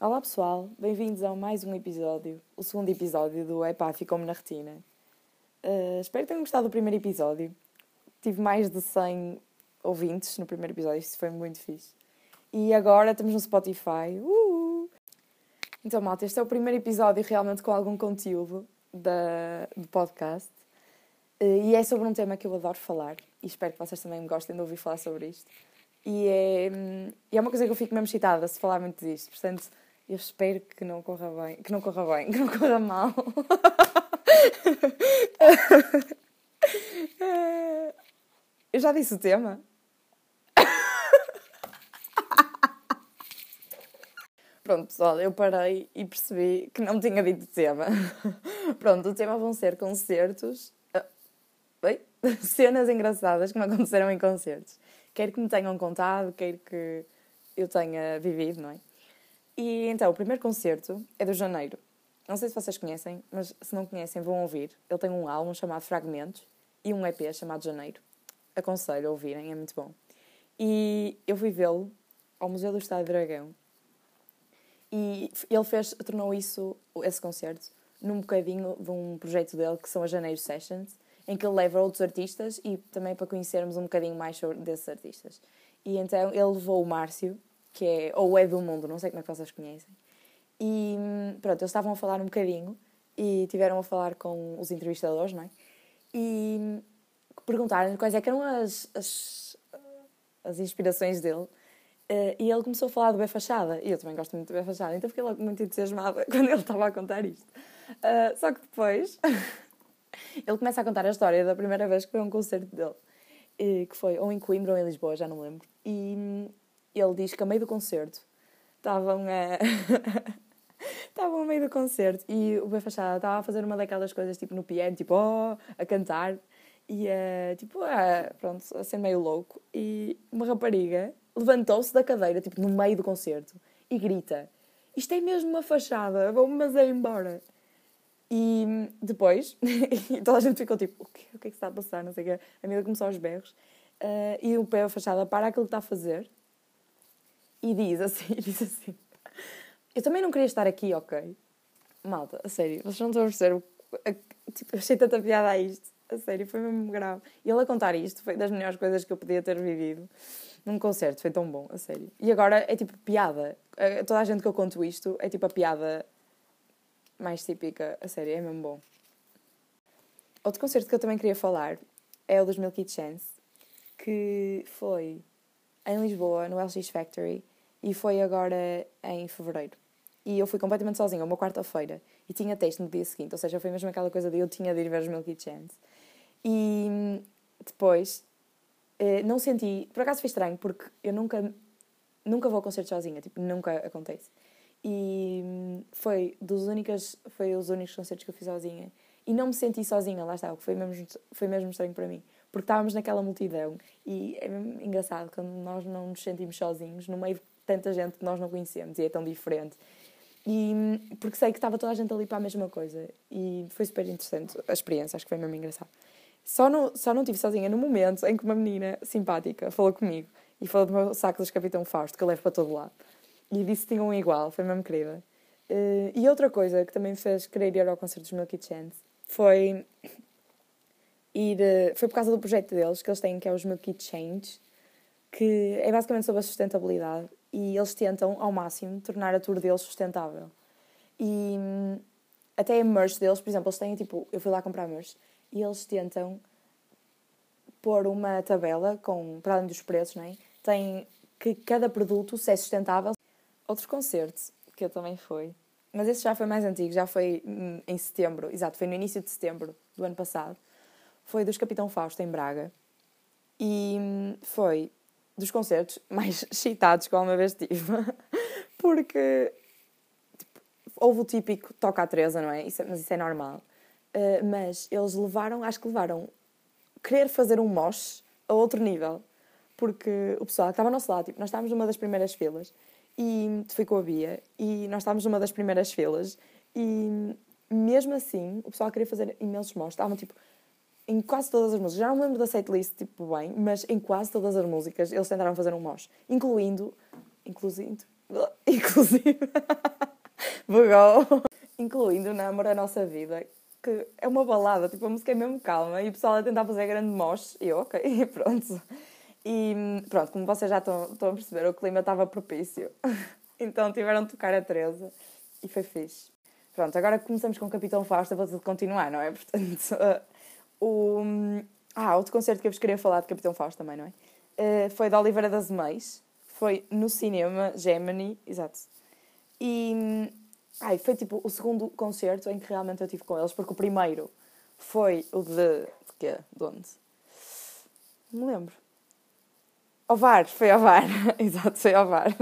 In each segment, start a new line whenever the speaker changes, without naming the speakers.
Olá pessoal, bem-vindos a mais um episódio, o segundo episódio do Epá, ficou-me na retina. Uh, espero que tenham gostado do primeiro episódio. Tive mais de 100 ouvintes no primeiro episódio, isso foi muito fixe. E agora estamos no Spotify. Uh! Então, malta, este é o primeiro episódio realmente com algum conteúdo da, do podcast. Uh, e é sobre um tema que eu adoro falar e espero que vocês também gostem de ouvir falar sobre isto. E é, hum, e é uma coisa que eu fico mesmo excitada se falar muito disto. Portanto, eu espero que não corra bem, que não corra bem, que não corra mal. eu já disse o tema. Pronto, pessoal, eu parei e percebi que não tinha dito o tema. Pronto, o tema vão ser concertos. Oi? Cenas engraçadas que me aconteceram em concertos. Quer que me tenham contado, quer que eu tenha vivido, não é? E então, o primeiro concerto é do Janeiro. Não sei se vocês conhecem, mas se não conhecem, vão ouvir. Ele tem um álbum chamado Fragmentos e um EP chamado Janeiro. Aconselho a ouvirem, é muito bom. E eu fui vê-lo ao Museu do Estado de Dragão. E ele fez, tornou isso, esse concerto, num bocadinho de um projeto dele que são as Janeiro Sessions, em que ele leva outros artistas e também para conhecermos um bocadinho mais sobre desses artistas. E então ele levou o Márcio, que é, ou é do mundo, não sei como é que vocês conhecem. E pronto, eles estavam a falar um bocadinho e tiveram a falar com os entrevistadores, não é? E perguntaram quais é eram as, as, as inspirações dele. Uh, e ele começou a falar do B Fachada, e eu também gosto muito do B Fachada, então fiquei logo muito entusiasmada quando ele estava a contar isto. Uh, só que depois ele começa a contar a história da primeira vez que foi um concerto dele, que foi ou em Coimbra ou em Lisboa, já não lembro. E ele diz que a meio do concerto estavam a. estavam a meio do concerto e o B Fachada estava a fazer uma daquelas coisas tipo no piano, tipo, oh, a cantar e uh, tipo, pronto, a ser meio louco. E uma rapariga levantou-se da cadeira, tipo, no meio do concerto e grita: Isto é mesmo uma fachada, mas é embora. E depois, toda a gente ficou tipo: O que, o que é que está a passar? Não sei o quê. A minha começou aos berros. Uh, e o pé da fachada para aquilo que está a fazer e diz assim, diz assim, eu também não queria estar aqui, ok? Malta, a sério, vocês não estão a perceber, tipo, achei tanta piada a isto, a sério, foi mesmo grave. E ele a contar isto foi das melhores coisas que eu podia ter vivido num concerto, foi tão bom, a sério. E agora é tipo piada, toda a gente que eu conto isto é tipo a piada mais típica, a sério, é mesmo bom. Outro concerto que eu também queria falar é o dos Milky Chance, que foi em Lisboa, no LX Factory, e foi agora em fevereiro. E eu fui completamente sozinha, uma quarta-feira, e tinha texto no dia seguinte, ou seja, foi mesmo aquela coisa de eu tinha de ir ver os Milky Chance. E depois, eh, não senti, por acaso foi estranho, porque eu nunca, nunca vou a concertos sozinha, tipo, nunca acontece. E foi dos únicas, foi os únicos concertos que eu fiz sozinha. E não me senti sozinha, lá está, o que foi mesmo, foi mesmo estranho para mim porque estávamos naquela multidão e é mesmo engraçado quando nós não nos sentimos sozinhos no meio de tanta gente que nós não conhecemos e é tão diferente. E porque sei que estava toda a gente ali para a mesma coisa e foi super interessante a experiência, acho que foi mesmo engraçado. Só não, só não estive sozinha no momento em que uma menina simpática falou comigo e falou do meu saco dos Capitão Fausto, que eu levo para todo lado. E disse que tinha um igual, foi mesmo querida. Uh, e outra coisa que também me fez querer ir ao concerto dos Milky Chance foi ir. Foi por causa do projeto deles que eles têm, que é os Milky Change, que é basicamente sobre a sustentabilidade e eles tentam, ao máximo, tornar a tour deles sustentável. E hum, até a merch deles, por exemplo, eles têm tipo. Eu fui lá comprar merch e eles tentam pôr uma tabela com, para além dos preços, não é? Tem que cada produto se é sustentável. Outro concerto que eu também fui, mas esse já foi mais antigo, já foi hum, em setembro, exato, foi no início de setembro do ano passado. Foi dos Capitão Fausto em Braga. E foi dos concertos mais excitados que alguma vez tive, porque tipo, houve o típico toca a Teresa, não é? Isso, é, mas isso é normal. Uh, mas eles levaram, acho que levaram querer fazer um mosh a outro nível, porque o pessoal que estava ao nosso lado, tipo, nós estávamos numa das primeiras filas e foi com a Bia. E nós estávamos numa das primeiras filas. E mesmo assim o pessoal queria fazer imensos mosh, estavam tipo em quase todas as músicas, já não me lembro da setlist, tipo, bem, mas em quase todas as músicas eles tentaram fazer um mosh, incluindo, inclusive, inclusive, bugou, incluindo na Amor a Nossa Vida, que é uma balada, tipo, a música é mesmo calma e o pessoal a tentar fazer grande mosh, e eu, ok, pronto. E pronto, como vocês já estão, a perceber, o clima estava propício, então tiveram de tocar a Teresa e foi fixe. Pronto, agora começamos com o Capitão Fausto, vou continuar, não é? Portanto, uh, o... Ah, outro concerto que eu vos queria falar de Capitão Fausto também, não é? Uh, foi da Oliveira das Meis, foi no cinema Gemini, exato. E ai, foi tipo o segundo concerto em que realmente eu tive com eles, porque o primeiro foi o de. de quê? De onde? Não me lembro. Ovar, foi Ovar, exato, foi Ovar.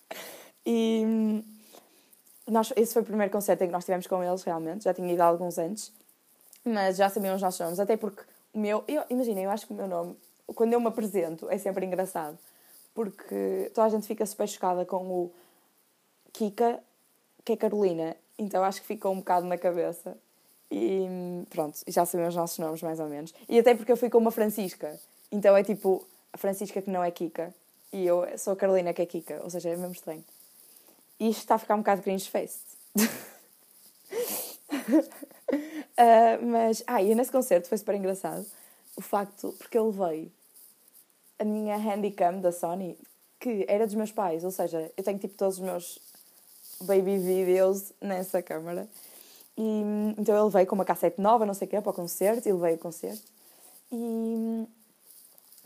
e nós, esse foi o primeiro concerto em que nós tivemos com eles, realmente. Já tinha ido há alguns antes. Mas já sabiam os nossos nomes. Até porque o meu... Eu, imaginem, eu acho que o meu nome, quando eu me apresento, é sempre engraçado. Porque toda a gente fica super chocada com o Kika, que é Carolina. Então acho que ficou um bocado na cabeça. E pronto, já sabiam os nossos nomes, mais ou menos. E até porque eu fui com uma Francisca. Então é tipo, a Francisca que não é Kika. E eu sou a Carolina que é Kika. Ou seja, é mesmo estranho. E isto está a ficar um bocado cringe face. uh, mas, ah, e nesse concerto foi super engraçado o facto, porque eu levei a minha handycam da Sony, que era dos meus pais, ou seja, eu tenho tipo todos os meus baby videos nessa câmara. E, então eu levei com uma cassete nova, não sei o quê, para o concerto, e levei o concerto. E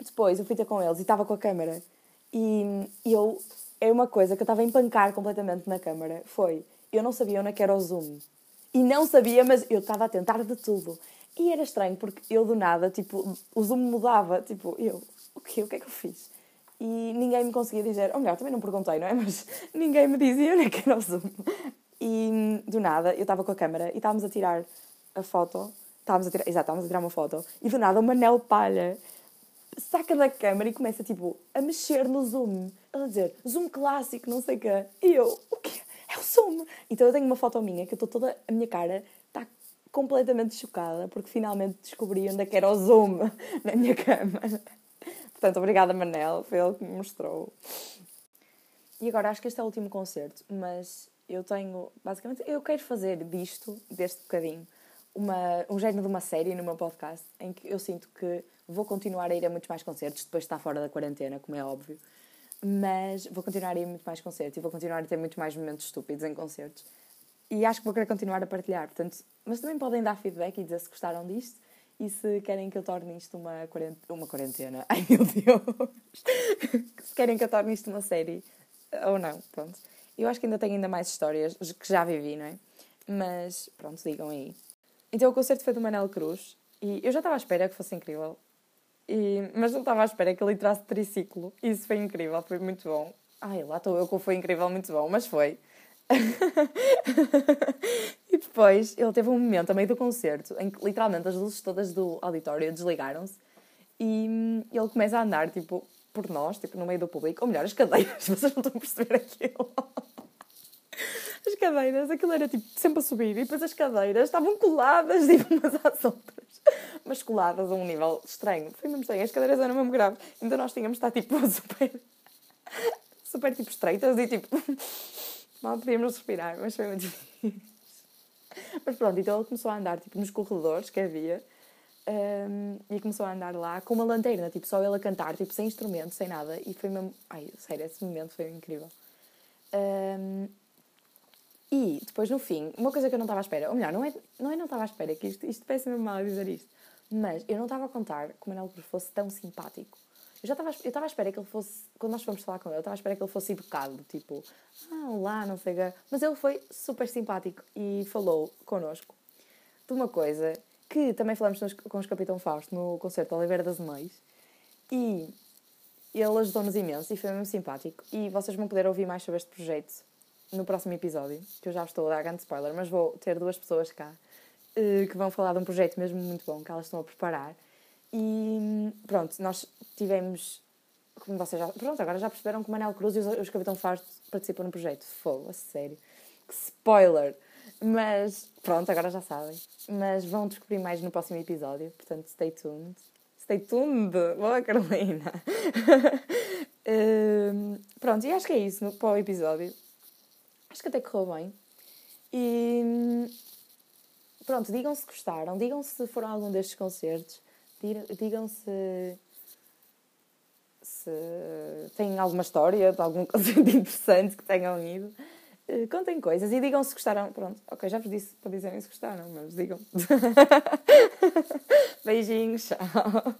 depois eu fui ter com eles e estava com a câmera. E eu é uma coisa que eu estava a empancar completamente na câmara. Foi, eu não sabia onde é era o zoom. E não sabia, mas eu estava a tentar de tudo. E era estranho, porque eu do nada, tipo, o zoom mudava. Tipo, eu, o quê? O que é que eu fiz? E ninguém me conseguia dizer, ou melhor, também não perguntei, não é? Mas ninguém me dizia onde é que era o zoom. E do nada, eu estava com a câmera e estávamos a tirar a foto. Estávamos a tirar, exato, estávamos a tirar uma foto. E do nada, uma Manel Palha saca da câmera e começa, tipo, a mexer no zoom. A dizer, zoom clássico, não sei o quê. E eu, o quê? É o zoom! Então eu tenho uma foto minha que eu estou toda... A minha cara está completamente chocada porque finalmente descobri onde é que era o zoom na minha câmera. Portanto, obrigada Manel, foi ele que me mostrou. E agora acho que este é o último concerto, mas eu tenho, basicamente, eu quero fazer disto, deste bocadinho, uma, um género de uma série no meu podcast em que eu sinto que Vou continuar a ir a muitos mais concertos, depois de estar fora da quarentena, como é óbvio. Mas vou continuar a ir a muito mais concertos e vou continuar a ter muito mais momentos estúpidos em concertos. E acho que vou querer continuar a partilhar. Portanto, mas também podem dar feedback e dizer se gostaram disto e se querem que eu torne isto uma quarentena. Uma quarentena. Ai meu Deus! se querem que eu torne isto uma série ou não. Pronto. Eu acho que ainda tenho ainda mais histórias que já vivi, não é? Mas pronto, digam aí. Então o concerto foi do Manel Cruz e eu já estava à espera que fosse incrível. E, mas não estava à espera que ele entrasse triciclo. Isso foi incrível, foi muito bom. Ai, lá estou eu que foi incrível, muito bom, mas foi. e depois ele teve um momento a meio do concerto em que literalmente as luzes todas do auditório desligaram-se e ele começa a andar tipo por nós, tipo no meio do público, ou melhor, as cadeiras, vocês não estão a perceber aquilo. As cadeiras, aquilo era tipo sempre a subir e depois as cadeiras estavam coladas tipo umas às outras mas coladas a um nível estranho. Foi mesmo estranho, as cadeiras eram mesmo graves. Então nós tínhamos de estar tipo super. super tipo estreitas e tipo. mal podíamos respirar, mas foi muito difícil. Mas pronto, então ele começou a andar tipo nos corredores que havia. Um, e começou a andar lá com uma lanterna, tipo, só ele a cantar, tipo, sem instrumento, sem nada, e foi mesmo. Ai, sério, esse momento foi incrível. Um, e depois no fim, uma coisa que eu não estava à espera, ou melhor, não é, não é não estava à espera, que isto, isto parece mal dizer isto, mas eu não estava a contar que o Manuel fosse tão simpático. Eu já estava, eu estava à espera que ele fosse, quando nós fomos falar com ele, eu estava à espera que ele fosse educado, tipo, ah, olá, não sei o quê. Mas ele foi super simpático e falou connosco de uma coisa que também falamos com os Capitão Fausto no concerto Oliveira das Mães e ele ajudou-nos imenso e foi mesmo simpático. E vocês vão poder ouvir mais sobre este projeto no próximo episódio, que eu já estou a dar grande spoiler, mas vou ter duas pessoas cá uh, que vão falar de um projeto mesmo muito bom que elas estão a preparar. E pronto, nós tivemos, como vocês já. Pronto, agora já perceberam que o Manel Cruz e os, os Capitão Fausto participam no projeto. Fogo, a sério. Que spoiler! Mas pronto, agora já sabem. Mas vão descobrir mais no próximo episódio, portanto, stay tuned. Stay tuned! Boa, Carolina! uh, pronto, e acho que é isso no, para o episódio. Acho que até correu bem. E pronto, digam se gostaram, digam se foram a algum destes concertos, digam se se têm alguma história de algum concerto interessante que tenham ido. Uh, contem coisas e digam se gostaram. Pronto, ok, já vos disse para dizerem se gostaram, mas digam. Beijinhos, tchau.